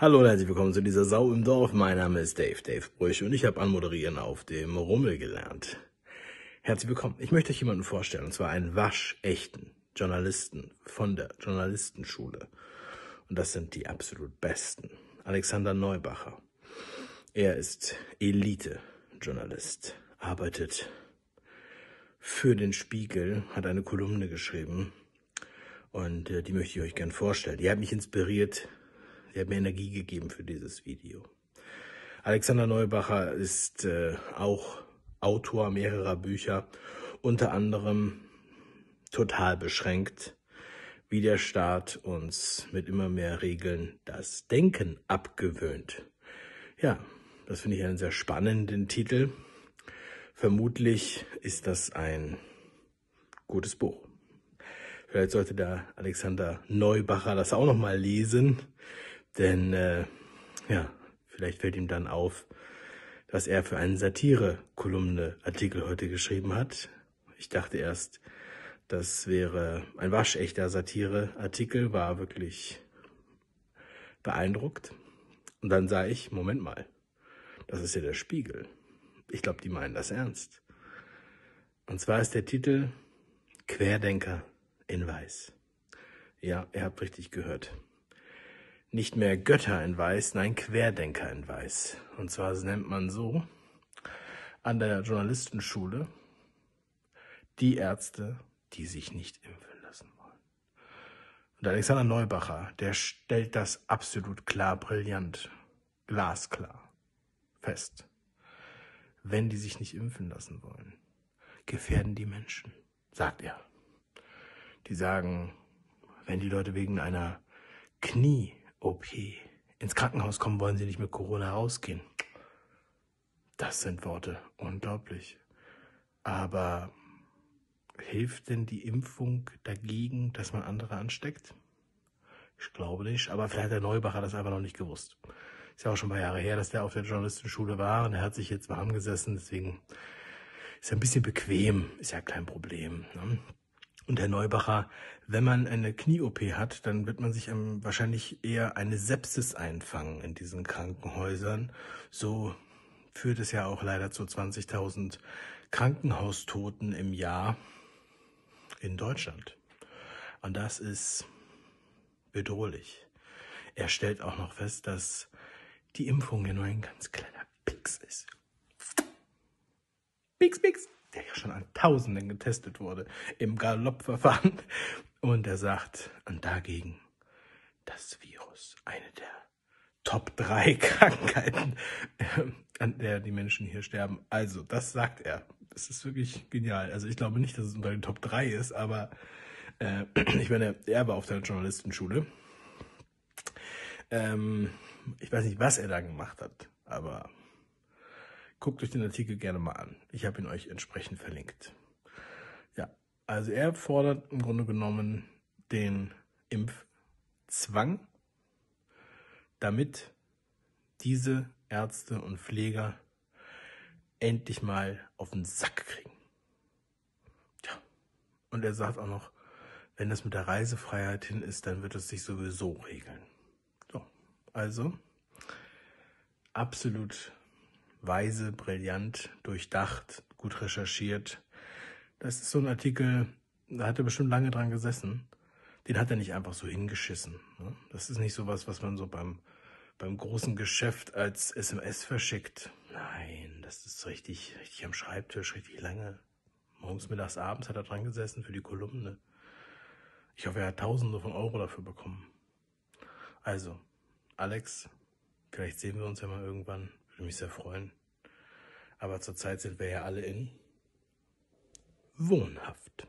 Hallo und herzlich willkommen zu dieser Sau im Dorf. Mein Name ist Dave, Dave Brüch und ich habe anmoderieren auf dem Rummel gelernt. Herzlich willkommen. Ich möchte euch jemanden vorstellen, und zwar einen waschechten Journalisten von der Journalistenschule. Und das sind die absolut besten. Alexander Neubacher. Er ist Elite-Journalist, arbeitet für den Spiegel, hat eine Kolumne geschrieben und äh, die möchte ich euch gern vorstellen. Die hat mich inspiriert, die hat mir Energie gegeben für dieses Video. Alexander Neubacher ist äh, auch Autor mehrerer Bücher, unter anderem total beschränkt, wie der Staat uns mit immer mehr Regeln das Denken abgewöhnt. Ja, das finde ich einen sehr spannenden Titel. Vermutlich ist das ein gutes Buch. Vielleicht sollte der Alexander Neubacher das auch noch mal lesen, denn äh, ja, vielleicht fällt ihm dann auf, dass er für einen Satire-Kolumne-Artikel heute geschrieben hat. Ich dachte erst, das wäre ein waschechter Satire-Artikel, war wirklich beeindruckt. Und dann sah ich, Moment mal, das ist ja der Spiegel. Ich glaube, die meinen das ernst. Und zwar ist der Titel Querdenker in Weiß. Ja, ihr habt richtig gehört. Nicht mehr Götter in Weiß, nein, Querdenker in Weiß. Und zwar nennt man so an der Journalistenschule die Ärzte, die sich nicht impfen lassen wollen. Und Alexander Neubacher, der stellt das absolut klar, brillant, glasklar fest. Wenn die sich nicht impfen lassen wollen, gefährden die Menschen, sagt er. Die sagen, wenn die Leute wegen einer Knie-OP ins Krankenhaus kommen, wollen sie nicht mit Corona rausgehen. Das sind Worte, unglaublich. Aber hilft denn die Impfung dagegen, dass man andere ansteckt? Ich glaube nicht, aber vielleicht hat der Neubacher das einfach noch nicht gewusst. Ist ja auch schon ein paar Jahre her, dass der auf der Journalistenschule war und er hat sich jetzt warm gesessen, deswegen ist er ein bisschen bequem, ist ja kein Problem. Ne? Und Herr Neubacher, wenn man eine Knie-OP hat, dann wird man sich wahrscheinlich eher eine Sepsis einfangen in diesen Krankenhäusern. So führt es ja auch leider zu 20.000 Krankenhaustoten im Jahr in Deutschland. Und das ist bedrohlich. Er stellt auch noch fest, dass die Impfung ja nur ein ganz kleiner Pix ist. Pix, Pix, der ja schon an Tausenden getestet wurde im Galoppverfahren. Und er sagt, und dagegen das Virus, eine der Top 3 Krankheiten, an der die Menschen hier sterben. Also, das sagt er. Das ist wirklich genial. Also, ich glaube nicht, dass es unter den Top 3 ist, aber äh, ich meine, er war auf der Journalistenschule. Ähm, ich weiß nicht, was er da gemacht hat, aber guckt euch den Artikel gerne mal an. Ich habe ihn euch entsprechend verlinkt. Ja, also er fordert im Grunde genommen den Impfzwang, damit diese Ärzte und Pfleger endlich mal auf den Sack kriegen. Ja, und er sagt auch noch, wenn das mit der Reisefreiheit hin ist, dann wird es sich sowieso regeln. Also absolut weise, brillant, durchdacht, gut recherchiert. Das ist so ein Artikel, da hat er bestimmt lange dran gesessen. Den hat er nicht einfach so hingeschissen. Ne? Das ist nicht sowas, was man so beim, beim großen Geschäft als SMS verschickt. Nein, das ist richtig, richtig am Schreibtisch, richtig lange. Morgens, mittags, abends hat er dran gesessen für die Kolumne. Ich hoffe, er hat Tausende von Euro dafür bekommen. Also, Alex, vielleicht sehen wir uns ja mal irgendwann. Würde mich sehr freuen. Aber zurzeit sind wir ja alle in wohnhaft.